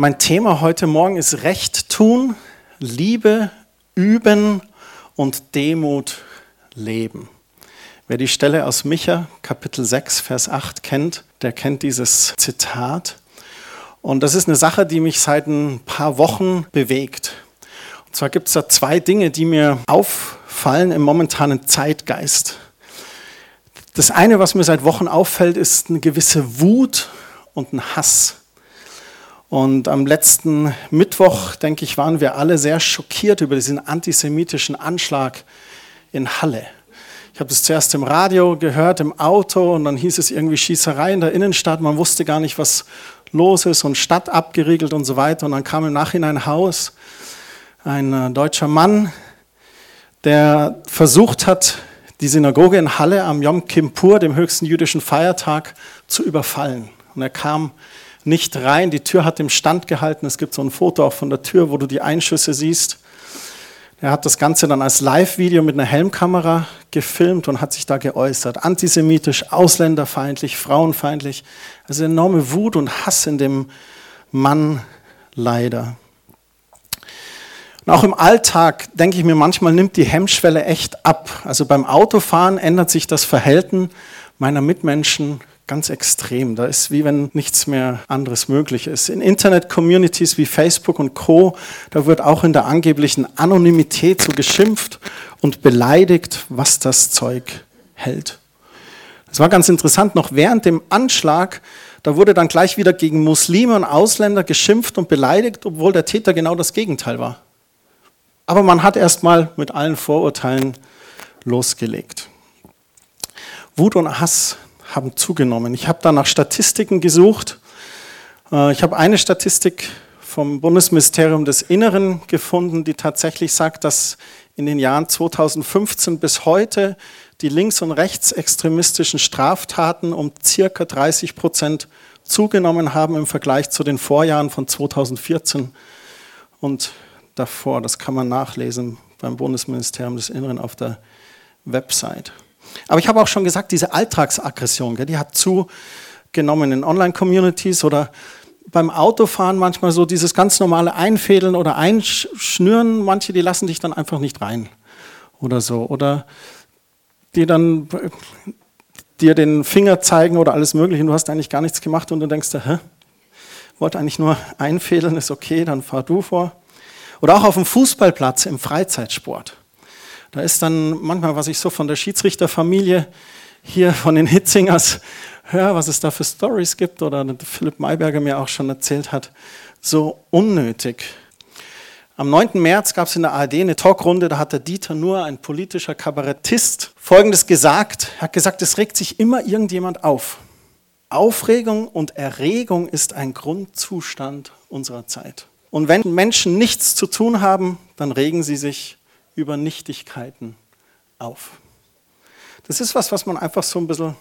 Mein Thema heute Morgen ist Recht tun, Liebe üben und Demut leben. Wer die Stelle aus Micha, Kapitel 6, Vers 8 kennt, der kennt dieses Zitat. Und das ist eine Sache, die mich seit ein paar Wochen bewegt. Und zwar gibt es da zwei Dinge, die mir auffallen im momentanen Zeitgeist. Das eine, was mir seit Wochen auffällt, ist eine gewisse Wut und ein Hass. Und am letzten Mittwoch, denke ich, waren wir alle sehr schockiert über diesen antisemitischen Anschlag in Halle. Ich habe das zuerst im Radio gehört, im Auto, und dann hieß es irgendwie Schießerei in der Innenstadt. Man wusste gar nicht, was los ist und Stadt abgeriegelt und so weiter. Und dann kam im Nachhinein ein Haus, ein äh, deutscher Mann, der versucht hat, die Synagoge in Halle am Yom Kippur, dem höchsten jüdischen Feiertag, zu überfallen. Und er kam nicht rein. Die Tür hat im Stand gehalten. Es gibt so ein Foto auch von der Tür, wo du die Einschüsse siehst. Er hat das Ganze dann als Live-Video mit einer Helmkamera gefilmt und hat sich da geäußert. Antisemitisch, ausländerfeindlich, frauenfeindlich. Also enorme Wut und Hass in dem Mann leider. Und auch im Alltag denke ich mir, manchmal nimmt die Hemmschwelle echt ab. Also beim Autofahren ändert sich das Verhalten meiner Mitmenschen ganz extrem. Da ist wie wenn nichts mehr anderes möglich ist. In Internet-Communities wie Facebook und Co., da wird auch in der angeblichen Anonymität so geschimpft und beleidigt, was das Zeug hält. Das war ganz interessant, noch während dem Anschlag, da wurde dann gleich wieder gegen Muslime und Ausländer geschimpft und beleidigt, obwohl der Täter genau das Gegenteil war. Aber man hat erstmal mit allen Vorurteilen losgelegt. Wut und Hass haben zugenommen. Ich habe da nach Statistiken gesucht. Äh, ich habe eine Statistik vom Bundesministerium des Inneren gefunden, die tatsächlich sagt, dass in den Jahren 2015 bis heute die links- und rechtsextremistischen Straftaten um circa 30 Prozent zugenommen haben im Vergleich zu den Vorjahren von 2014 und davor. Das kann man nachlesen beim Bundesministerium des Inneren auf der Website. Aber ich habe auch schon gesagt, diese Alltagsaggression, die hat zugenommen in Online-Communities oder beim Autofahren manchmal so dieses ganz normale Einfädeln oder Einschnüren. Manche, die lassen dich dann einfach nicht rein oder so. Oder die dann dir den Finger zeigen oder alles Mögliche du hast eigentlich gar nichts gemacht und du denkst, hä? Wollte eigentlich nur einfädeln, ist okay, dann fahr du vor. Oder auch auf dem Fußballplatz im Freizeitsport. Da ist dann manchmal, was ich so von der Schiedsrichterfamilie hier von den Hitzingers höre, was es da für Stories gibt oder Philipp Mayberger mir auch schon erzählt hat, so unnötig. Am 9. März gab es in der ARD eine Talkrunde, da hat der Dieter Nur, ein politischer Kabarettist, Folgendes gesagt. Er hat gesagt, es regt sich immer irgendjemand auf. Aufregung und Erregung ist ein Grundzustand unserer Zeit. Und wenn Menschen nichts zu tun haben, dann regen sie sich über Nichtigkeiten auf. Das ist was, was man einfach so ein bisschen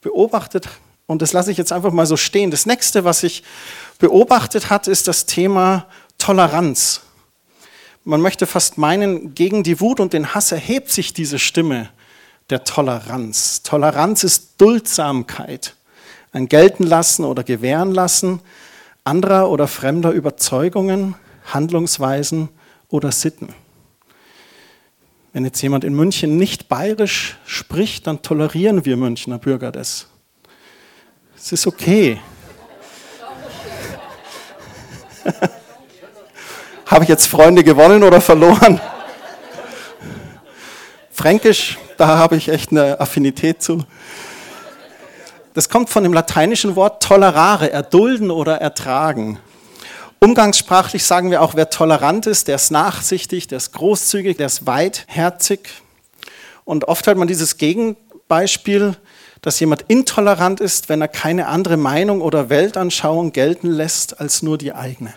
beobachtet und das lasse ich jetzt einfach mal so stehen. Das nächste, was ich beobachtet hat, ist das Thema Toleranz. Man möchte fast meinen, gegen die Wut und den Hass erhebt sich diese Stimme der Toleranz. Toleranz ist Duldsamkeit, ein Gelten lassen oder gewähren lassen anderer oder fremder Überzeugungen, Handlungsweisen oder Sitten. Wenn jetzt jemand in München nicht bayerisch spricht, dann tolerieren wir Münchner Bürger das. Es ist okay. Habe ich jetzt Freunde gewonnen oder verloren? Fränkisch, da habe ich echt eine Affinität zu. Das kommt von dem lateinischen Wort tolerare, erdulden oder ertragen. Umgangssprachlich sagen wir auch, wer tolerant ist, der ist nachsichtig, der ist großzügig, der ist weitherzig. Und oft hat man dieses Gegenbeispiel, dass jemand intolerant ist, wenn er keine andere Meinung oder Weltanschauung gelten lässt als nur die eigene.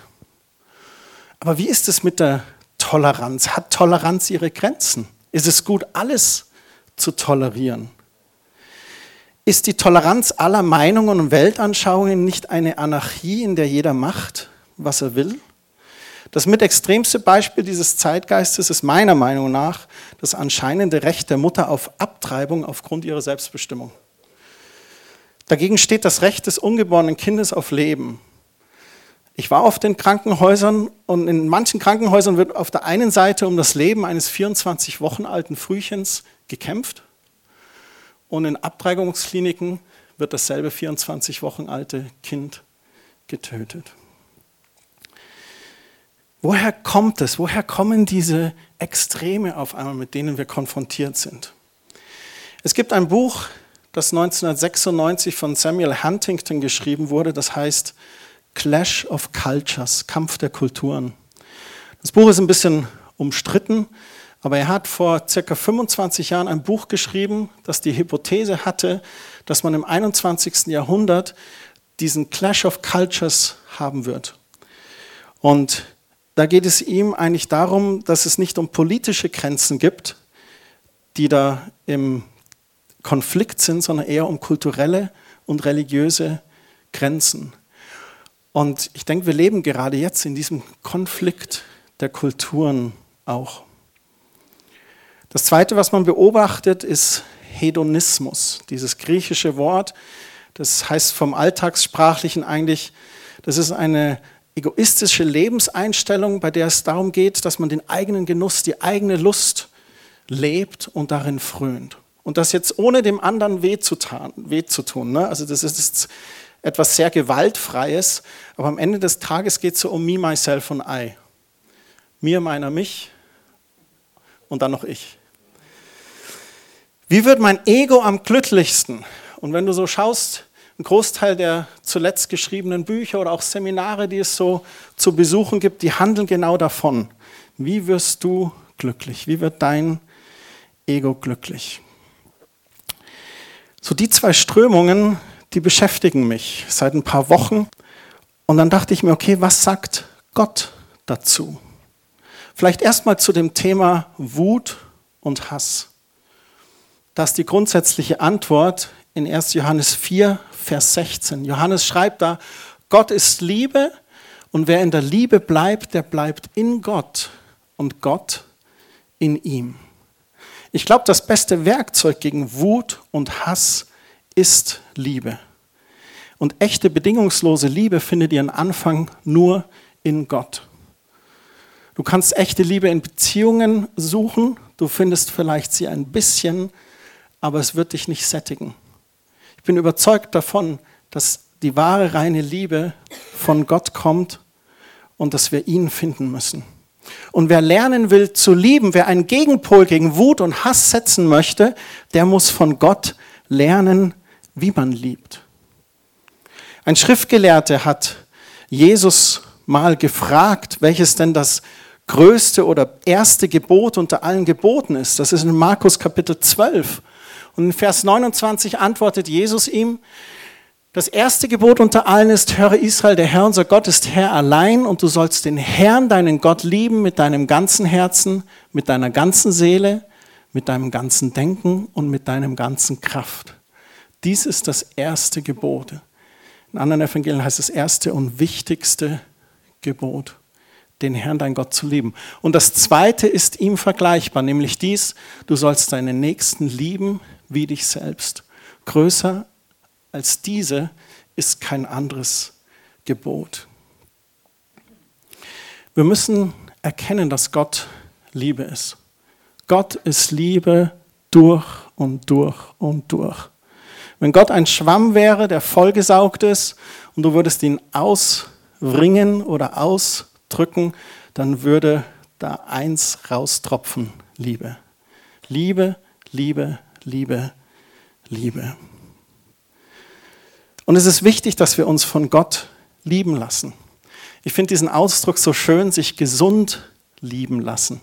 Aber wie ist es mit der Toleranz? Hat Toleranz ihre Grenzen? Ist es gut, alles zu tolerieren? Ist die Toleranz aller Meinungen und Weltanschauungen nicht eine Anarchie, in der jeder macht, was er will. Das mit extremste Beispiel dieses Zeitgeistes ist meiner Meinung nach das anscheinende Recht der Mutter auf Abtreibung aufgrund ihrer ich war auf den Krankenhäusern und in manchen Krankenhäusern wird auf der einen Seite um das Leben eines 24 Wochen alten Frühchens gekämpft und in Abtreibungskliniken wird dasselbe 24 Wochen alte Kind getötet. Woher kommt es? Woher kommen diese Extreme auf einmal, mit denen wir konfrontiert sind? Es gibt ein Buch, das 1996 von Samuel Huntington geschrieben wurde, das heißt Clash of Cultures, Kampf der Kulturen. Das Buch ist ein bisschen umstritten, aber er hat vor circa 25 Jahren ein Buch geschrieben, das die Hypothese hatte, dass man im 21. Jahrhundert diesen Clash of Cultures haben wird. Und da geht es ihm eigentlich darum, dass es nicht um politische Grenzen gibt, die da im Konflikt sind, sondern eher um kulturelle und religiöse Grenzen. Und ich denke, wir leben gerade jetzt in diesem Konflikt der Kulturen auch. Das Zweite, was man beobachtet, ist Hedonismus. Dieses griechische Wort, das heißt vom Alltagssprachlichen eigentlich, das ist eine egoistische Lebenseinstellung, bei der es darum geht, dass man den eigenen Genuss, die eigene Lust lebt und darin frönt. Und das jetzt ohne dem anderen weh zu, tun. Weh zu tun ne? Also das ist etwas sehr Gewaltfreies, aber am Ende des Tages geht es so um me, myself und I. Mir, meiner, mich und dann noch ich. Wie wird mein Ego am glücklichsten? Und wenn du so schaust, ein Großteil der zuletzt geschriebenen Bücher oder auch Seminare, die es so zu besuchen gibt, die handeln genau davon. Wie wirst du glücklich? Wie wird dein Ego glücklich? So die zwei Strömungen die beschäftigen mich seit ein paar Wochen. Und dann dachte ich mir, okay, was sagt Gott dazu? Vielleicht erstmal zu dem Thema Wut und Hass. Das ist die grundsätzliche Antwort in 1. Johannes 4, Vers 16. Johannes schreibt da, Gott ist Liebe und wer in der Liebe bleibt, der bleibt in Gott und Gott in ihm. Ich glaube, das beste Werkzeug gegen Wut und Hass ist Liebe. Und echte bedingungslose Liebe findet ihren Anfang nur in Gott. Du kannst echte Liebe in Beziehungen suchen, du findest vielleicht sie ein bisschen, aber es wird dich nicht sättigen. Ich bin überzeugt davon, dass die wahre reine Liebe von Gott kommt und dass wir ihn finden müssen. Und wer lernen will zu lieben, wer einen Gegenpol gegen Wut und Hass setzen möchte, der muss von Gott lernen, wie man liebt. Ein Schriftgelehrter hat Jesus mal gefragt, welches denn das größte oder erste Gebot unter allen Geboten ist. Das ist in Markus Kapitel 12. Und in Vers 29 antwortet Jesus ihm, das erste Gebot unter allen ist, höre Israel, der Herr unser Gott ist Herr allein und du sollst den Herrn, deinen Gott lieben mit deinem ganzen Herzen, mit deiner ganzen Seele, mit deinem ganzen Denken und mit deinem ganzen Kraft. Dies ist das erste Gebot. In anderen Evangelien heißt es erste und wichtigste Gebot, den Herrn, dein Gott zu lieben. Und das zweite ist ihm vergleichbar, nämlich dies, du sollst deinen Nächsten lieben wie dich selbst. Größer als diese ist kein anderes Gebot. Wir müssen erkennen, dass Gott Liebe ist. Gott ist Liebe durch und durch und durch. Wenn Gott ein Schwamm wäre, der vollgesaugt ist und du würdest ihn auswringen oder ausdrücken, dann würde da eins raustropfen, Liebe. Liebe, Liebe, Liebe, Liebe. Und es ist wichtig, dass wir uns von Gott lieben lassen. Ich finde diesen Ausdruck so schön, sich gesund lieben lassen.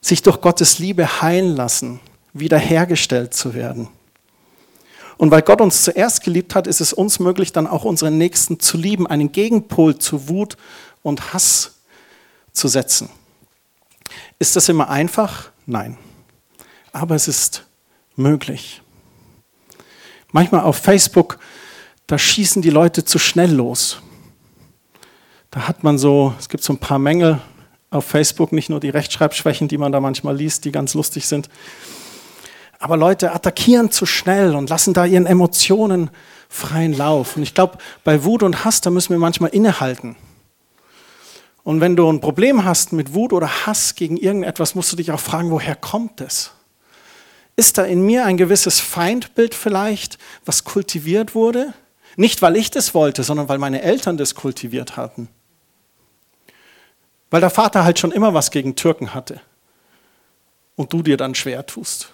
Sich durch Gottes Liebe heilen lassen wiederhergestellt zu werden. Und weil Gott uns zuerst geliebt hat, ist es uns möglich, dann auch unseren Nächsten zu lieben, einen Gegenpol zu Wut und Hass zu setzen. Ist das immer einfach? Nein. Aber es ist möglich. Manchmal auf Facebook, da schießen die Leute zu schnell los. Da hat man so, es gibt so ein paar Mängel auf Facebook, nicht nur die Rechtschreibschwächen, die man da manchmal liest, die ganz lustig sind. Aber Leute attackieren zu schnell und lassen da ihren Emotionen freien Lauf. Und ich glaube, bei Wut und Hass, da müssen wir manchmal innehalten. Und wenn du ein Problem hast mit Wut oder Hass gegen irgendetwas, musst du dich auch fragen, woher kommt es? Ist da in mir ein gewisses Feindbild vielleicht, was kultiviert wurde? Nicht, weil ich das wollte, sondern weil meine Eltern das kultiviert hatten. Weil der Vater halt schon immer was gegen Türken hatte und du dir dann schwer tust.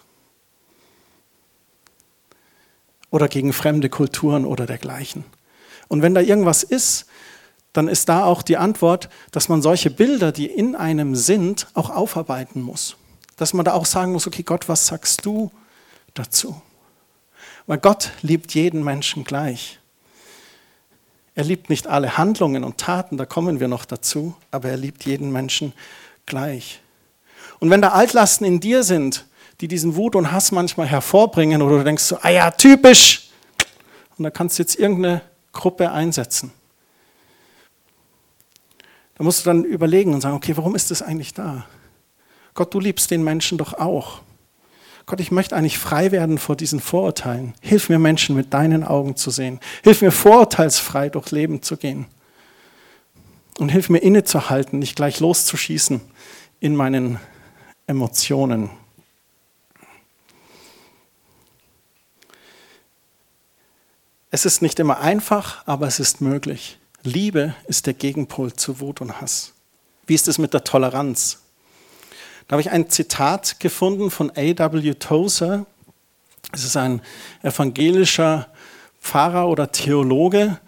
Oder gegen fremde Kulturen oder dergleichen. Und wenn da irgendwas ist, dann ist da auch die Antwort, dass man solche Bilder, die in einem sind, auch aufarbeiten muss. Dass man da auch sagen muss, okay Gott, was sagst du dazu? Weil Gott liebt jeden Menschen gleich. Er liebt nicht alle Handlungen und Taten, da kommen wir noch dazu, aber er liebt jeden Menschen gleich. Und wenn da Altlasten in dir sind, die diesen Wut und Hass manchmal hervorbringen, oder du denkst so, ah ja, typisch, und da kannst du jetzt irgendeine Gruppe einsetzen. Da musst du dann überlegen und sagen, okay, warum ist das eigentlich da? Gott, du liebst den Menschen doch auch. Gott, ich möchte eigentlich frei werden vor diesen Vorurteilen. Hilf mir, Menschen mit deinen Augen zu sehen. Hilf mir, vorurteilsfrei durchs Leben zu gehen. Und hilf mir, innezuhalten, nicht gleich loszuschießen in meinen Emotionen. Es ist nicht immer einfach, aber es ist möglich. Liebe ist der Gegenpol zu Wut und Hass. Wie ist es mit der Toleranz? Da habe ich ein Zitat gefunden von A.W. Tozer. Es ist ein evangelischer Pfarrer oder Theologe,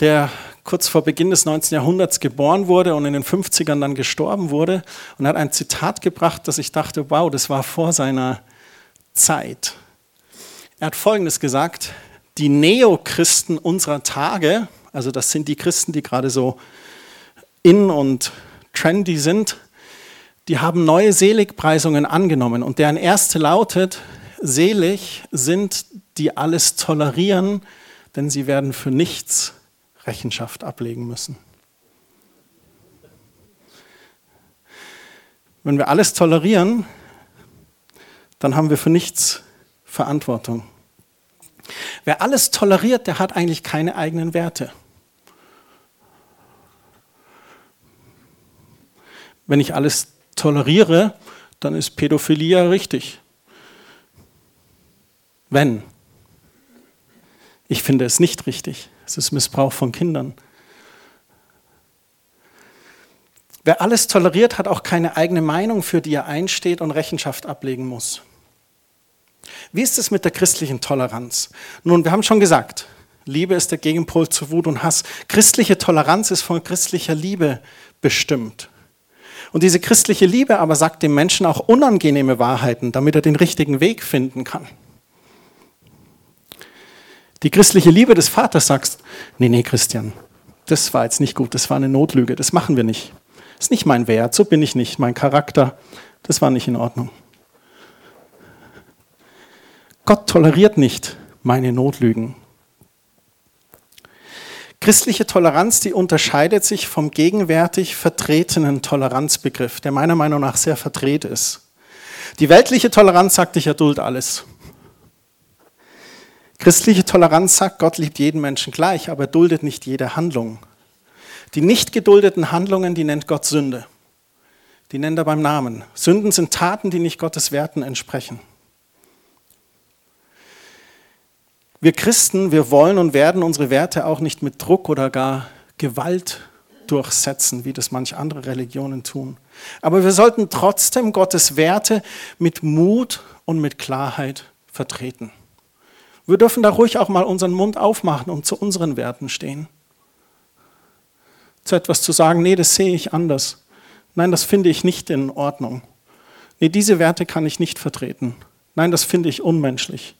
der kurz vor Beginn des 19. Jahrhunderts geboren wurde und in den 50ern dann gestorben wurde. Und hat ein Zitat gebracht, das ich dachte, wow, das war vor seiner Zeit. Er hat Folgendes gesagt, die Neochristen unserer Tage, also das sind die Christen, die gerade so in und trendy sind, die haben neue Seligpreisungen angenommen und deren erste lautet, selig sind, die alles tolerieren, denn sie werden für nichts Rechenschaft ablegen müssen. Wenn wir alles tolerieren, dann haben wir für nichts Verantwortung. Wer alles toleriert, der hat eigentlich keine eigenen Werte. Wenn ich alles toleriere, dann ist Pädophilie ja richtig. Wenn. Ich finde es nicht richtig. Es ist Missbrauch von Kindern. Wer alles toleriert, hat auch keine eigene Meinung, für die er einsteht und Rechenschaft ablegen muss. Wie ist es mit der christlichen Toleranz? Nun, wir haben schon gesagt, Liebe ist der Gegenpol zu Wut und Hass. Christliche Toleranz ist von christlicher Liebe bestimmt. Und diese christliche Liebe aber sagt dem Menschen auch unangenehme Wahrheiten, damit er den richtigen Weg finden kann. Die christliche Liebe des Vaters sagt, nee, nee, Christian, das war jetzt nicht gut, das war eine Notlüge, das machen wir nicht. Das ist nicht mein Wert, so bin ich nicht, mein Charakter, das war nicht in Ordnung. Gott toleriert nicht meine Notlügen. Christliche Toleranz, die unterscheidet sich vom gegenwärtig vertretenen Toleranzbegriff, der meiner Meinung nach sehr verdreht ist. Die weltliche Toleranz sagt, ich erduld alles. Christliche Toleranz sagt, Gott liebt jeden Menschen gleich, aber duldet nicht jede Handlung. Die nicht geduldeten Handlungen, die nennt Gott Sünde. Die nennt er beim Namen. Sünden sind Taten, die nicht Gottes Werten entsprechen. Wir Christen, wir wollen und werden unsere Werte auch nicht mit Druck oder gar Gewalt durchsetzen, wie das manche andere Religionen tun. Aber wir sollten trotzdem Gottes Werte mit Mut und mit Klarheit vertreten. Wir dürfen da ruhig auch mal unseren Mund aufmachen und zu unseren Werten stehen. Zu etwas zu sagen, nee, das sehe ich anders. Nein, das finde ich nicht in Ordnung. Nee, diese Werte kann ich nicht vertreten. Nein, das finde ich unmenschlich.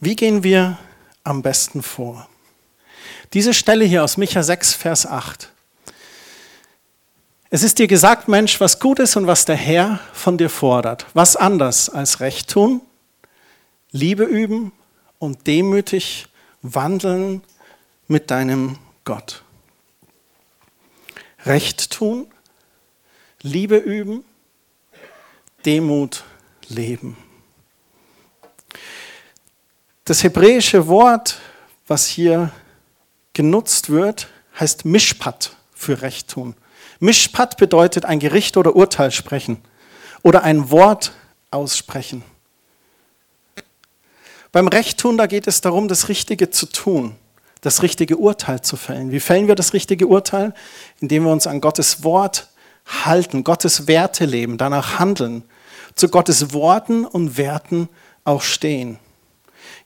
Wie gehen wir am besten vor? Diese Stelle hier aus Micha 6, Vers 8. Es ist dir gesagt, Mensch, was gut ist und was der Herr von dir fordert. Was anders als Recht tun, Liebe üben und demütig wandeln mit deinem Gott. Recht tun, Liebe üben, Demut leben. Das hebräische Wort, was hier genutzt wird, heißt Mishpat für Recht tun. Mishpat bedeutet ein Gericht oder Urteil sprechen oder ein Wort aussprechen. Beim Recht tun, da geht es darum, das Richtige zu tun, das richtige Urteil zu fällen. Wie fällen wir das richtige Urteil? Indem wir uns an Gottes Wort halten, Gottes Werte leben, danach handeln, zu Gottes Worten und Werten auch stehen.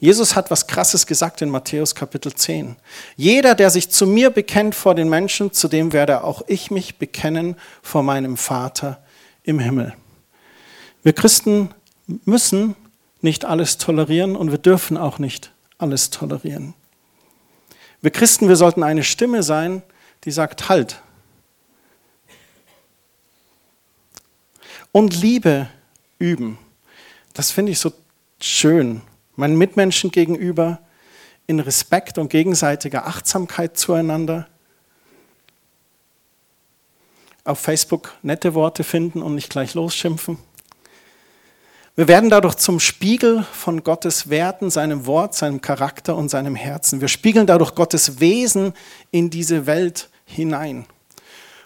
Jesus hat was Krasses gesagt in Matthäus Kapitel 10. Jeder, der sich zu mir bekennt vor den Menschen, zu dem werde auch ich mich bekennen vor meinem Vater im Himmel. Wir Christen müssen nicht alles tolerieren und wir dürfen auch nicht alles tolerieren. Wir Christen, wir sollten eine Stimme sein, die sagt, halt. Und Liebe üben. Das finde ich so schön meinen Mitmenschen gegenüber, in Respekt und gegenseitiger Achtsamkeit zueinander. Auf Facebook nette Worte finden und nicht gleich losschimpfen. Wir werden dadurch zum Spiegel von Gottes Werten, seinem Wort, seinem Charakter und seinem Herzen. Wir spiegeln dadurch Gottes Wesen in diese Welt hinein.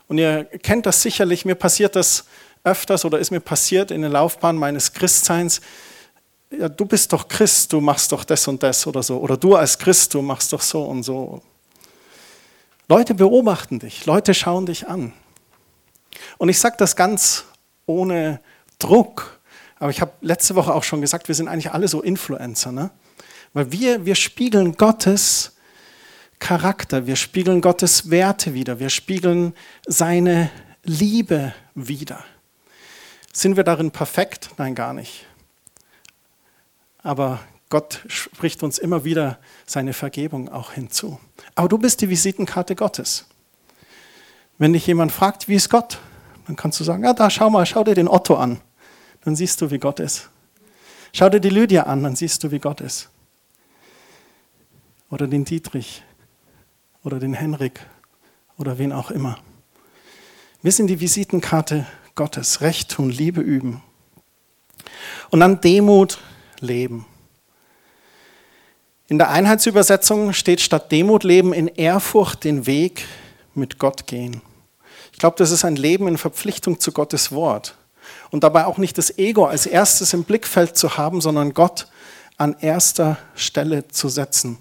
Und ihr kennt das sicherlich, mir passiert das öfters oder ist mir passiert in der Laufbahn meines Christseins, ja, du bist doch Christ, du machst doch das und das oder so. Oder du als Christ, du machst doch so und so. Leute beobachten dich, Leute schauen dich an. Und ich sage das ganz ohne Druck. Aber ich habe letzte Woche auch schon gesagt, wir sind eigentlich alle so Influencer. Ne? Weil wir, wir spiegeln Gottes Charakter, wir spiegeln Gottes Werte wieder, wir spiegeln seine Liebe wieder. Sind wir darin perfekt? Nein, gar nicht aber Gott spricht uns immer wieder seine Vergebung auch hinzu. Aber du bist die Visitenkarte Gottes. Wenn dich jemand fragt, wie ist Gott, dann kannst du sagen, ja, da schau mal, schau dir den Otto an. Dann siehst du, wie Gott ist. Schau dir die Lydia an, dann siehst du, wie Gott ist. Oder den Dietrich oder den Henrik oder wen auch immer. Wir sind die Visitenkarte Gottes. Recht tun, Liebe üben. Und dann Demut, leben. In der Einheitsübersetzung steht statt Demut leben in Ehrfurcht den Weg mit Gott gehen. Ich glaube, das ist ein Leben in Verpflichtung zu Gottes Wort. Und dabei auch nicht das Ego als erstes im Blickfeld zu haben, sondern Gott an erster Stelle zu setzen.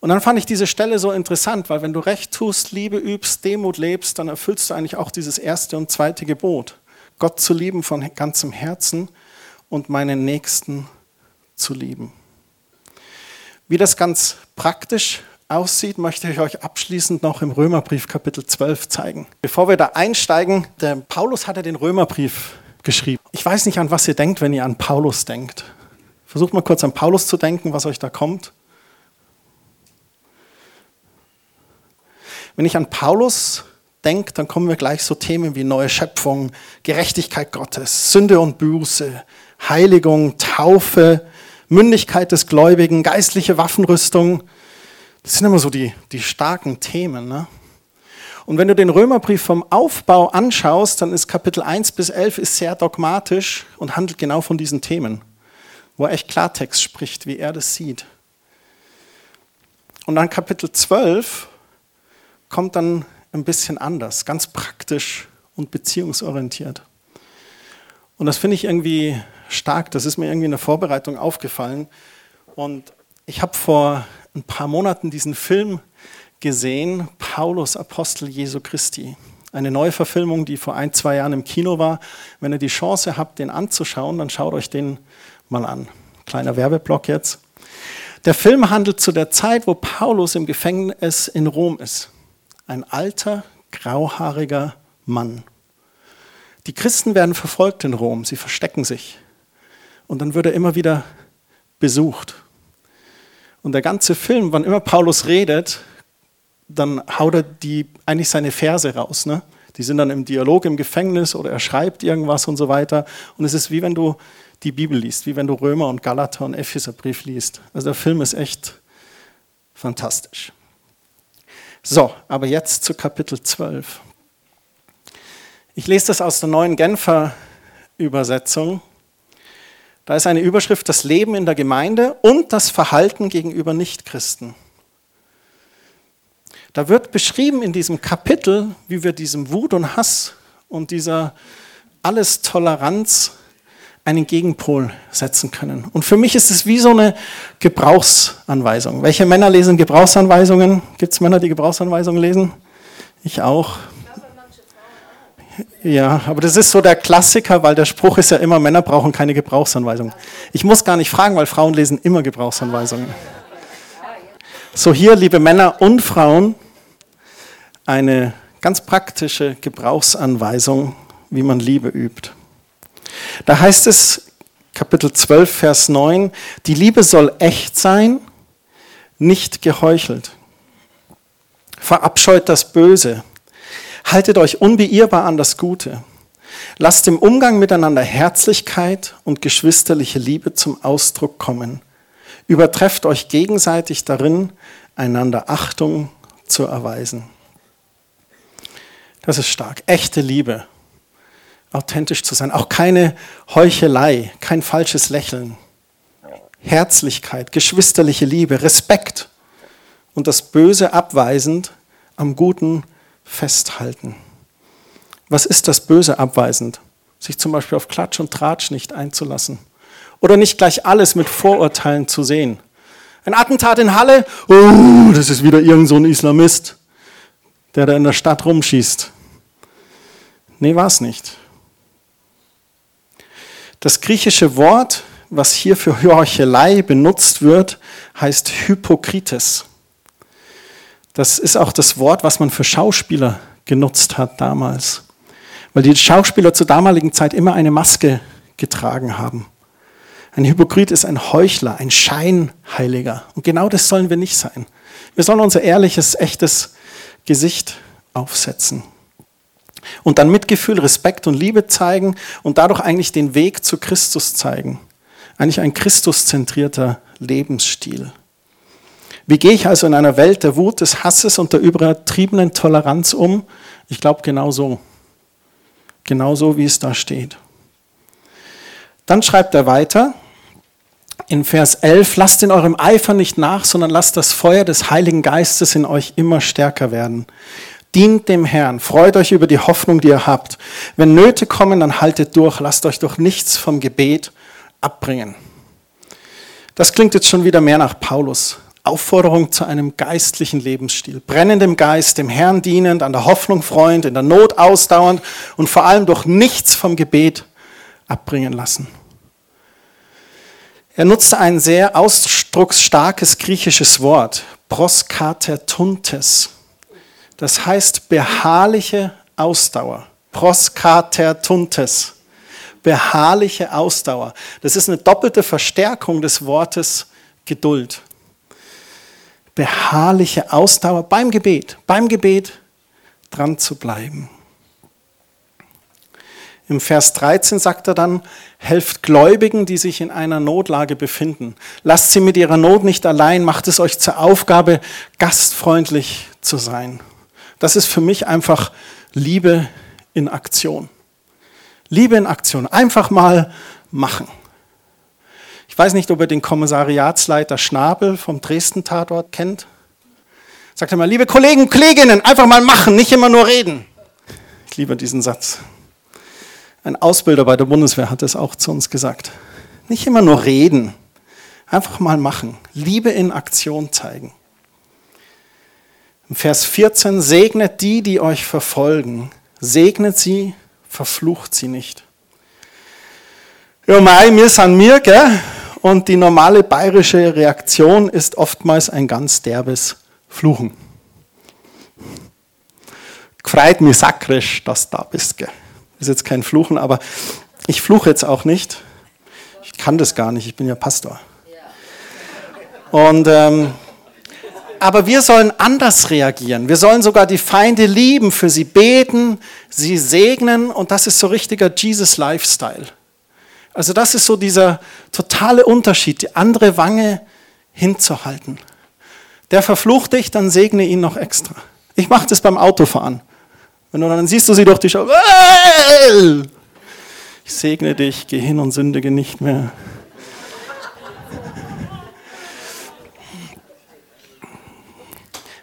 Und dann fand ich diese Stelle so interessant, weil wenn du Recht tust, Liebe übst, Demut lebst, dann erfüllst du eigentlich auch dieses erste und zweite Gebot. Gott zu lieben von ganzem Herzen und meinen Nächsten zu lieben. Wie das ganz praktisch aussieht, möchte ich euch abschließend noch im Römerbrief Kapitel 12 zeigen. Bevor wir da einsteigen, der Paulus hatte den Römerbrief geschrieben. Ich weiß nicht, an was ihr denkt, wenn ihr an Paulus denkt. Versucht mal kurz an Paulus zu denken, was euch da kommt. Wenn ich an Paulus denke, dann kommen wir gleich so Themen wie neue Schöpfung, Gerechtigkeit Gottes, Sünde und Buße, Heiligung, Taufe, Mündigkeit des Gläubigen, geistliche Waffenrüstung. Das sind immer so die, die starken Themen. Ne? Und wenn du den Römerbrief vom Aufbau anschaust, dann ist Kapitel 1 bis 11 ist sehr dogmatisch und handelt genau von diesen Themen, wo er echt Klartext spricht, wie er das sieht. Und dann Kapitel 12 kommt dann ein bisschen anders, ganz praktisch und beziehungsorientiert. Und das finde ich irgendwie stark. Das ist mir irgendwie in der Vorbereitung aufgefallen. Und ich habe vor ein paar Monaten diesen Film gesehen, Paulus Apostel Jesu Christi. Eine Neuverfilmung, die vor ein, zwei Jahren im Kino war. Wenn ihr die Chance habt, den anzuschauen, dann schaut euch den mal an. Kleiner Werbeblock jetzt. Der Film handelt zu der Zeit, wo Paulus im Gefängnis in Rom ist. Ein alter, grauhaariger Mann. Die Christen werden verfolgt in Rom, sie verstecken sich. Und dann wird er immer wieder besucht. Und der ganze Film, wann immer Paulus redet, dann haut er die, eigentlich seine Verse raus. Ne? Die sind dann im Dialog im Gefängnis oder er schreibt irgendwas und so weiter. Und es ist wie wenn du die Bibel liest, wie wenn du Römer und Galater und Epheserbrief liest. Also der Film ist echt fantastisch. So, aber jetzt zu Kapitel 12. Ich lese das aus der neuen Genfer Übersetzung, da ist eine Überschrift, das Leben in der Gemeinde und das Verhalten gegenüber Nichtchristen. Da wird beschrieben in diesem Kapitel, wie wir diesem Wut und Hass und dieser alles Toleranz einen Gegenpol setzen können. Und für mich ist es wie so eine Gebrauchsanweisung. Welche Männer lesen Gebrauchsanweisungen? Gibt es Männer, die Gebrauchsanweisungen lesen? Ich auch. Ja, aber das ist so der Klassiker, weil der Spruch ist ja immer, Männer brauchen keine Gebrauchsanweisungen. Ich muss gar nicht fragen, weil Frauen lesen immer Gebrauchsanweisungen. So hier, liebe Männer und Frauen, eine ganz praktische Gebrauchsanweisung, wie man Liebe übt. Da heißt es, Kapitel 12, Vers 9, die Liebe soll echt sein, nicht geheuchelt. Verabscheut das Böse. Haltet euch unbeirrbar an das Gute. Lasst im Umgang miteinander Herzlichkeit und geschwisterliche Liebe zum Ausdruck kommen. Übertrefft euch gegenseitig darin, einander Achtung zu erweisen. Das ist stark. Echte Liebe. Authentisch zu sein. Auch keine Heuchelei, kein falsches Lächeln. Herzlichkeit, geschwisterliche Liebe, Respekt und das Böse abweisend am Guten festhalten. Was ist das Böse abweisend? Sich zum Beispiel auf Klatsch und Tratsch nicht einzulassen. Oder nicht gleich alles mit Vorurteilen zu sehen. Ein Attentat in Halle, oh, das ist wieder irgend so ein Islamist, der da in der Stadt rumschießt. Nee, war es nicht. Das griechische Wort, was hier für Heuchelei benutzt wird, heißt Hypokrites. Das ist auch das Wort, was man für Schauspieler genutzt hat damals. Weil die Schauspieler zur damaligen Zeit immer eine Maske getragen haben. Ein Hypokrit ist ein Heuchler, ein Scheinheiliger. Und genau das sollen wir nicht sein. Wir sollen unser ehrliches, echtes Gesicht aufsetzen und dann Mitgefühl, Respekt und Liebe zeigen und dadurch eigentlich den Weg zu Christus zeigen. Eigentlich ein Christuszentrierter Lebensstil. Wie gehe ich also in einer Welt der Wut, des Hasses und der übertriebenen Toleranz um? Ich glaube genau so. Genau so, wie es da steht. Dann schreibt er weiter in Vers 11, lasst in eurem Eifer nicht nach, sondern lasst das Feuer des Heiligen Geistes in euch immer stärker werden. Dient dem Herrn, freut euch über die Hoffnung, die ihr habt. Wenn Nöte kommen, dann haltet durch, lasst euch durch nichts vom Gebet abbringen. Das klingt jetzt schon wieder mehr nach Paulus. Aufforderung zu einem geistlichen Lebensstil. Brennendem Geist, dem Herrn dienend, an der Hoffnung freuend, in der Not ausdauernd und vor allem durch nichts vom Gebet abbringen lassen. Er nutzte ein sehr ausdrucksstarkes griechisches Wort, proskatertuntes. Das heißt beharrliche Ausdauer. Proskatertuntes. Beharrliche Ausdauer. Das ist eine doppelte Verstärkung des Wortes Geduld. Beharrliche Ausdauer beim Gebet. Beim Gebet dran zu bleiben. Im Vers 13 sagt er dann, helft Gläubigen, die sich in einer Notlage befinden. Lasst sie mit ihrer Not nicht allein, macht es euch zur Aufgabe, gastfreundlich zu sein. Das ist für mich einfach Liebe in Aktion. Liebe in Aktion. Einfach mal machen. Ich weiß nicht, ob ihr den Kommissariatsleiter Schnabel vom Dresden-Tatort kennt. Sagt er mal, liebe Kollegen Kolleginnen, einfach mal machen, nicht immer nur reden. Ich liebe diesen Satz. Ein Ausbilder bei der Bundeswehr hat es auch zu uns gesagt. Nicht immer nur reden, einfach mal machen. Liebe in Aktion zeigen. Vers 14, segnet die, die euch verfolgen. Segnet sie, verflucht sie nicht. Ja, mei, wir sind mir, gell? Und die normale bayerische Reaktion ist oftmals ein ganz derbes Fluchen. Gefreut mich sakrisch, dass du da bist? Ist jetzt kein Fluchen, aber ich fluche jetzt auch nicht. Ich kann das gar nicht, ich bin ja Pastor. Und ähm, aber wir sollen anders reagieren. Wir sollen sogar die Feinde lieben, für sie beten, sie segnen und das ist so richtiger Jesus Lifestyle. Also das ist so dieser totale Unterschied, die andere Wange hinzuhalten. Der verflucht dich, dann segne ihn noch extra. Ich mache das beim Autofahren. Wenn du dann siehst du sie durch die Schau. Ich segne dich, geh hin und sündige nicht mehr.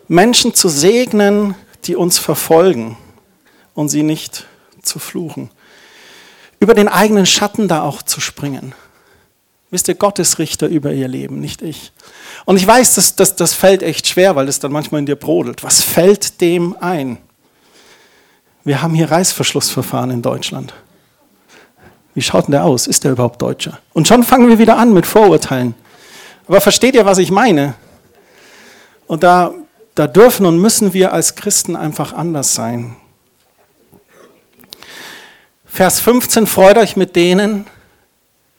Menschen zu segnen, die uns verfolgen und sie nicht zu fluchen. Über den eigenen Schatten da auch zu springen. Wisst ihr, Gott ist Richter über ihr Leben, nicht ich. Und ich weiß, das, das, das fällt echt schwer, weil es dann manchmal in dir brodelt. Was fällt dem ein? Wir haben hier Reißverschlussverfahren in Deutschland. Wie schaut denn der aus? Ist der überhaupt Deutscher? Und schon fangen wir wieder an mit Vorurteilen. Aber versteht ihr, was ich meine? Und da, da dürfen und müssen wir als Christen einfach anders sein. Vers 15, freut euch mit denen,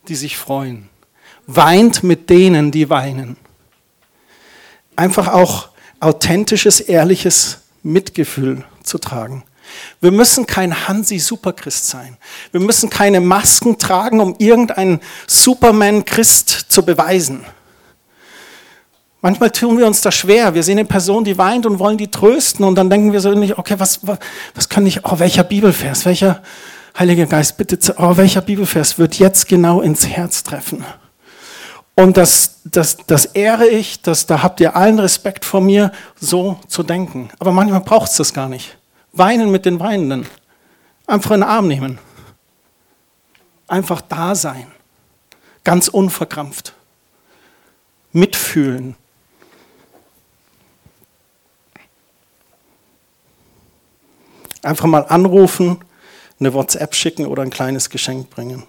die sich freuen. Weint mit denen, die weinen. Einfach auch authentisches, ehrliches Mitgefühl zu tragen. Wir müssen kein Hansi-Superchrist sein. Wir müssen keine Masken tragen, um irgendeinen Superman-Christ zu beweisen. Manchmal tun wir uns das schwer. Wir sehen eine Person, die weint und wollen die trösten und dann denken wir so nicht, okay, was, was, was kann ich, oh, welcher Bibelvers, welcher Heiliger Geist, bitte, oh, welcher Bibelvers wird jetzt genau ins Herz treffen? Und das, das, das ehre ich, das, da habt ihr allen Respekt vor mir, so zu denken. Aber manchmal braucht es das gar nicht. Weinen mit den Weinenden. Einfach in den Arm nehmen. Einfach da sein. Ganz unverkrampft. Mitfühlen. Einfach mal anrufen, eine WhatsApp schicken oder ein kleines Geschenk bringen.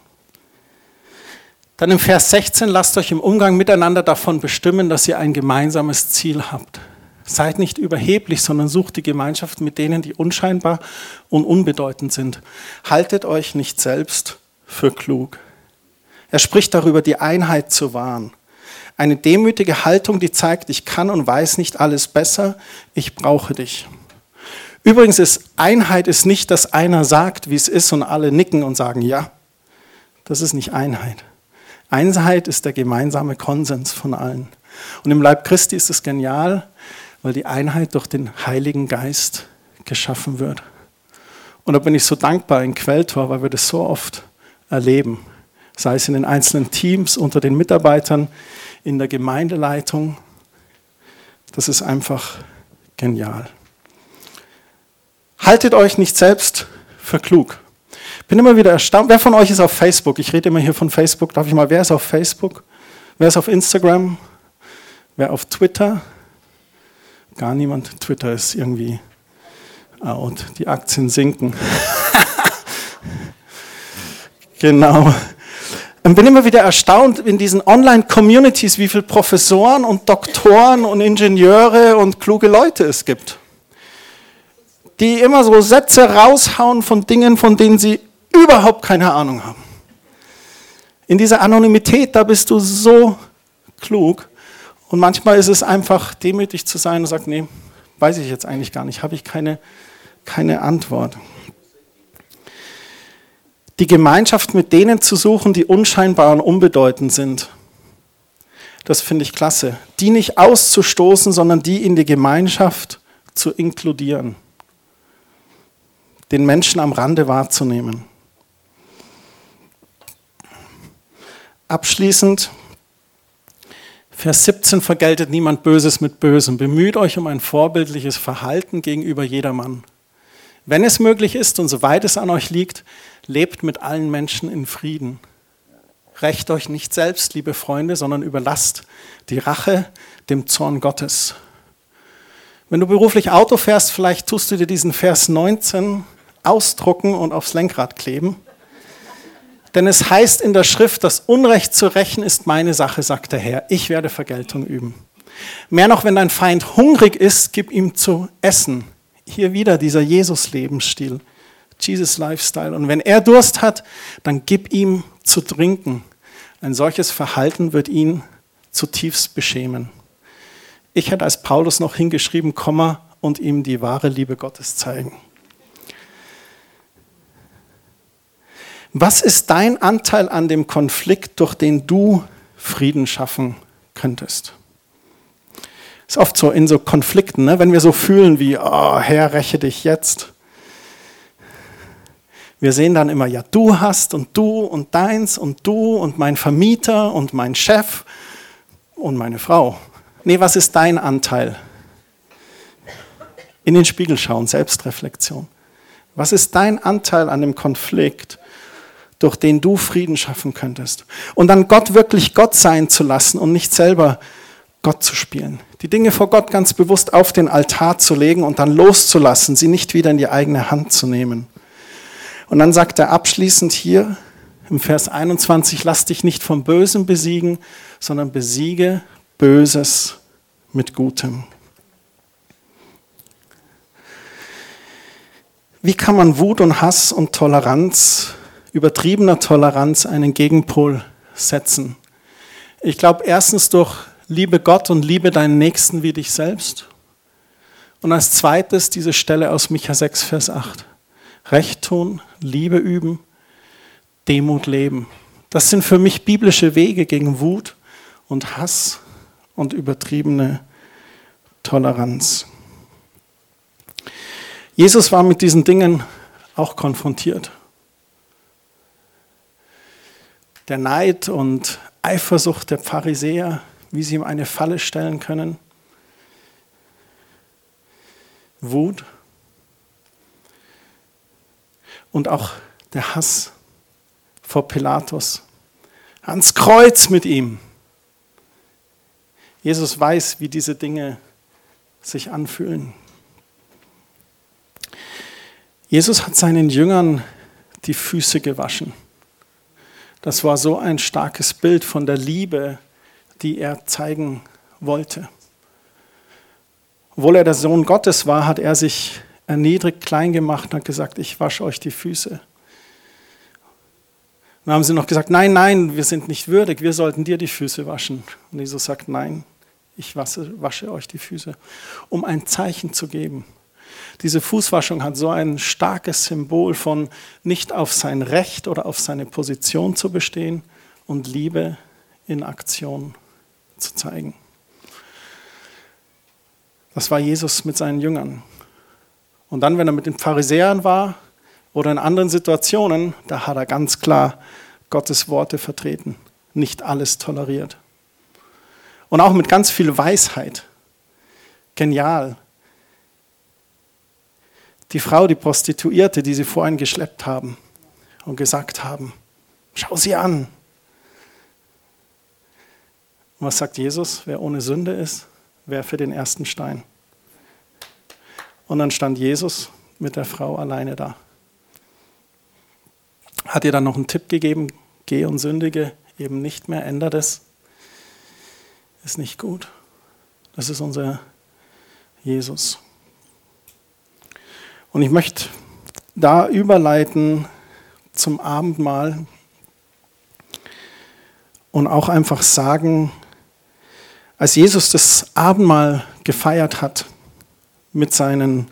Dann im Vers 16, lasst euch im Umgang miteinander davon bestimmen, dass ihr ein gemeinsames Ziel habt. Seid nicht überheblich, sondern sucht die Gemeinschaft mit denen, die unscheinbar und unbedeutend sind. Haltet euch nicht selbst für klug. Er spricht darüber, die Einheit zu wahren. Eine demütige Haltung, die zeigt, ich kann und weiß nicht alles besser, ich brauche dich. Übrigens ist Einheit ist nicht, dass einer sagt, wie es ist und alle nicken und sagen ja. Das ist nicht Einheit. Einheit ist der gemeinsame Konsens von allen. Und im Leib Christi ist es genial, weil die Einheit durch den Heiligen Geist geschaffen wird. Und da bin ich so dankbar in Quelltor, weil wir das so oft erleben. Sei es in den einzelnen Teams, unter den Mitarbeitern, in der Gemeindeleitung. Das ist einfach genial. Haltet euch nicht selbst für klug. Bin immer wieder erstaunt. Wer von euch ist auf Facebook? Ich rede immer hier von Facebook. Darf ich mal, wer ist auf Facebook? Wer ist auf Instagram? Wer auf Twitter? Gar niemand. Twitter ist irgendwie out. Die Aktien sinken. genau. Und bin immer wieder erstaunt in diesen Online-Communities, wie viele Professoren und Doktoren und Ingenieure und kluge Leute es gibt. Die immer so Sätze raushauen von Dingen, von denen sie überhaupt keine Ahnung haben. In dieser Anonymität, da bist du so klug. Und manchmal ist es einfach demütig zu sein und sagen, nee, weiß ich jetzt eigentlich gar nicht, habe ich keine, keine Antwort. Die Gemeinschaft mit denen zu suchen, die unscheinbar und unbedeutend sind. Das finde ich klasse. Die nicht auszustoßen, sondern die in die Gemeinschaft zu inkludieren. Den Menschen am Rande wahrzunehmen. Abschließend Vers 17 vergeltet niemand Böses mit Bösem. Bemüht euch um ein vorbildliches Verhalten gegenüber jedermann. Wenn es möglich ist und soweit es an euch liegt, lebt mit allen Menschen in Frieden. Recht euch nicht selbst, liebe Freunde, sondern überlasst die Rache dem Zorn Gottes. Wenn du beruflich Auto fährst, vielleicht tust du dir diesen Vers 19 ausdrucken und aufs Lenkrad kleben. Denn es heißt in der Schrift, das Unrecht zu rächen ist meine Sache, sagt der Herr. Ich werde Vergeltung üben. Mehr noch, wenn dein Feind hungrig ist, gib ihm zu essen. Hier wieder dieser Jesus-Lebensstil, Jesus-Lifestyle. Und wenn er Durst hat, dann gib ihm zu trinken. Ein solches Verhalten wird ihn zutiefst beschämen. Ich hätte als Paulus noch hingeschrieben, Komma und ihm die wahre Liebe Gottes zeigen. Was ist dein Anteil an dem Konflikt, durch den du Frieden schaffen könntest? Ist oft so in so Konflikten, ne? wenn wir so fühlen wie, oh, Herr, räche dich jetzt. Wir sehen dann immer, ja, du hast und du und deins und du und mein Vermieter und mein Chef und meine Frau. Nee, was ist dein Anteil? In den Spiegel schauen, Selbstreflexion. Was ist dein Anteil an dem Konflikt, durch den du Frieden schaffen könntest? Und dann Gott wirklich Gott sein zu lassen und nicht selber Gott zu spielen. Die Dinge vor Gott ganz bewusst auf den Altar zu legen und dann loszulassen, sie nicht wieder in die eigene Hand zu nehmen. Und dann sagt er abschließend hier im Vers 21, lass dich nicht vom Bösen besiegen, sondern besiege Böses mit Gutem. Wie kann man Wut und Hass und Toleranz, übertriebener Toleranz, einen Gegenpol setzen? Ich glaube, erstens durch Liebe Gott und liebe deinen Nächsten wie dich selbst. Und als zweites diese Stelle aus Micha 6, Vers 8. Recht tun, Liebe üben, Demut leben. Das sind für mich biblische Wege gegen Wut und Hass und übertriebene Toleranz. Jesus war mit diesen Dingen auch konfrontiert. Der Neid und Eifersucht der Pharisäer, wie sie ihm eine Falle stellen können. Wut. Und auch der Hass vor Pilatus. Ans Kreuz mit ihm. Jesus weiß, wie diese Dinge sich anfühlen. Jesus hat seinen Jüngern die Füße gewaschen. Das war so ein starkes Bild von der Liebe, die er zeigen wollte. Obwohl er der Sohn Gottes war, hat er sich erniedrigt klein gemacht und hat gesagt, ich wasche euch die Füße. Dann haben sie noch gesagt, nein, nein, wir sind nicht würdig, wir sollten dir die Füße waschen. Und Jesus sagt, nein, ich wasche, wasche euch die Füße, um ein Zeichen zu geben. Diese Fußwaschung hat so ein starkes Symbol von nicht auf sein Recht oder auf seine Position zu bestehen und Liebe in Aktion zu zeigen. Das war Jesus mit seinen Jüngern. Und dann, wenn er mit den Pharisäern war oder in anderen Situationen, da hat er ganz klar Gottes Worte vertreten, nicht alles toleriert. Und auch mit ganz viel Weisheit. Genial. Die Frau, die Prostituierte, die sie vorhin geschleppt haben und gesagt haben, schau sie an. Und was sagt Jesus? Wer ohne Sünde ist, werfe den ersten Stein. Und dann stand Jesus mit der Frau alleine da. Hat ihr dann noch einen Tipp gegeben, geh und sündige eben nicht mehr, ändert es. Ist nicht gut. Das ist unser Jesus. Und ich möchte da überleiten zum Abendmahl und auch einfach sagen, als Jesus das Abendmahl gefeiert hat mit seinen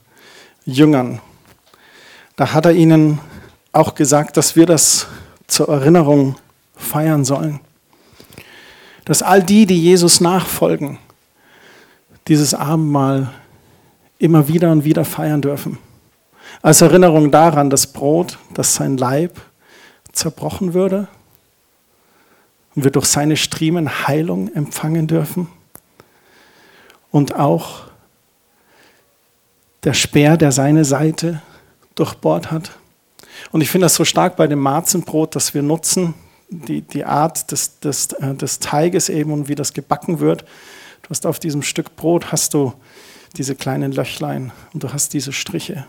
Jüngern, da hat er ihnen auch gesagt, dass wir das zur Erinnerung feiern sollen. Dass all die, die Jesus nachfolgen, dieses Abendmahl immer wieder und wieder feiern dürfen. Als Erinnerung daran, das Brot, das sein Leib zerbrochen würde und wir durch seine Striemen Heilung empfangen dürfen. Und auch der Speer, der seine Seite durchbohrt hat. Und ich finde das so stark bei dem Marzenbrot, das wir nutzen, die, die Art des, des, äh, des Teiges eben und wie das gebacken wird. Du hast auf diesem Stück Brot hast du diese kleinen Löchlein und du hast diese Striche.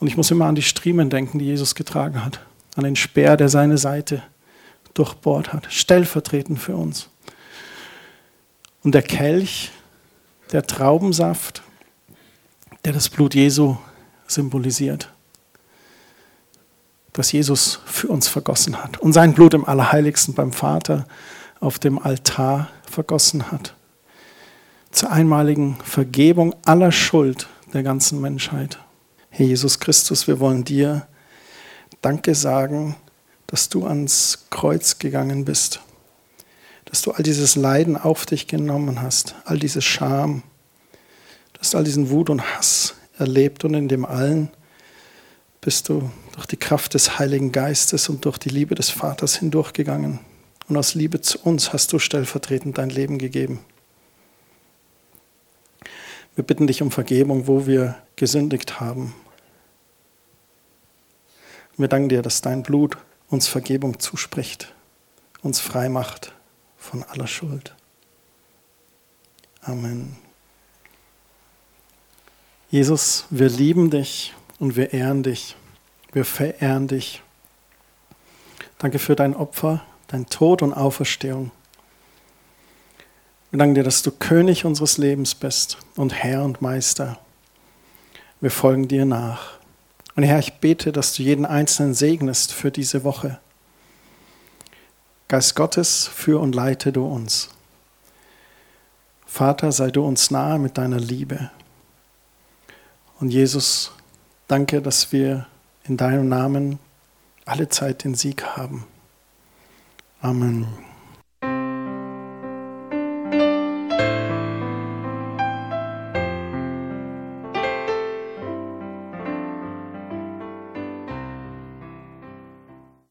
Und ich muss immer an die Striemen denken, die Jesus getragen hat, an den Speer, der seine Seite durchbohrt hat, stellvertretend für uns. Und der Kelch, der Traubensaft, der das Blut Jesu symbolisiert, das Jesus für uns vergossen hat und sein Blut im Allerheiligsten beim Vater auf dem Altar vergossen hat. Zur einmaligen Vergebung aller Schuld der ganzen Menschheit. Herr Jesus Christus, wir wollen dir Danke sagen, dass du ans Kreuz gegangen bist, dass du all dieses Leiden auf dich genommen hast, all diese Scham, dass du all diesen Wut und Hass erlebt und in dem allen bist du durch die Kraft des Heiligen Geistes und durch die Liebe des Vaters hindurchgegangen. Und aus Liebe zu uns hast du stellvertretend dein Leben gegeben. Wir bitten dich um Vergebung, wo wir gesündigt haben. Wir danken dir, dass dein Blut uns Vergebung zuspricht, uns frei macht von aller Schuld. Amen. Jesus, wir lieben dich und wir ehren dich. Wir verehren dich. Danke für dein Opfer, dein Tod und Auferstehung. Wir danken dir, dass du König unseres Lebens bist und Herr und Meister. Wir folgen dir nach. Und Herr, ich bete, dass du jeden Einzelnen segnest für diese Woche. Geist Gottes, führ und leite du uns. Vater, sei du uns nahe mit deiner Liebe. Und Jesus, danke, dass wir in deinem Namen alle Zeit den Sieg haben. Amen.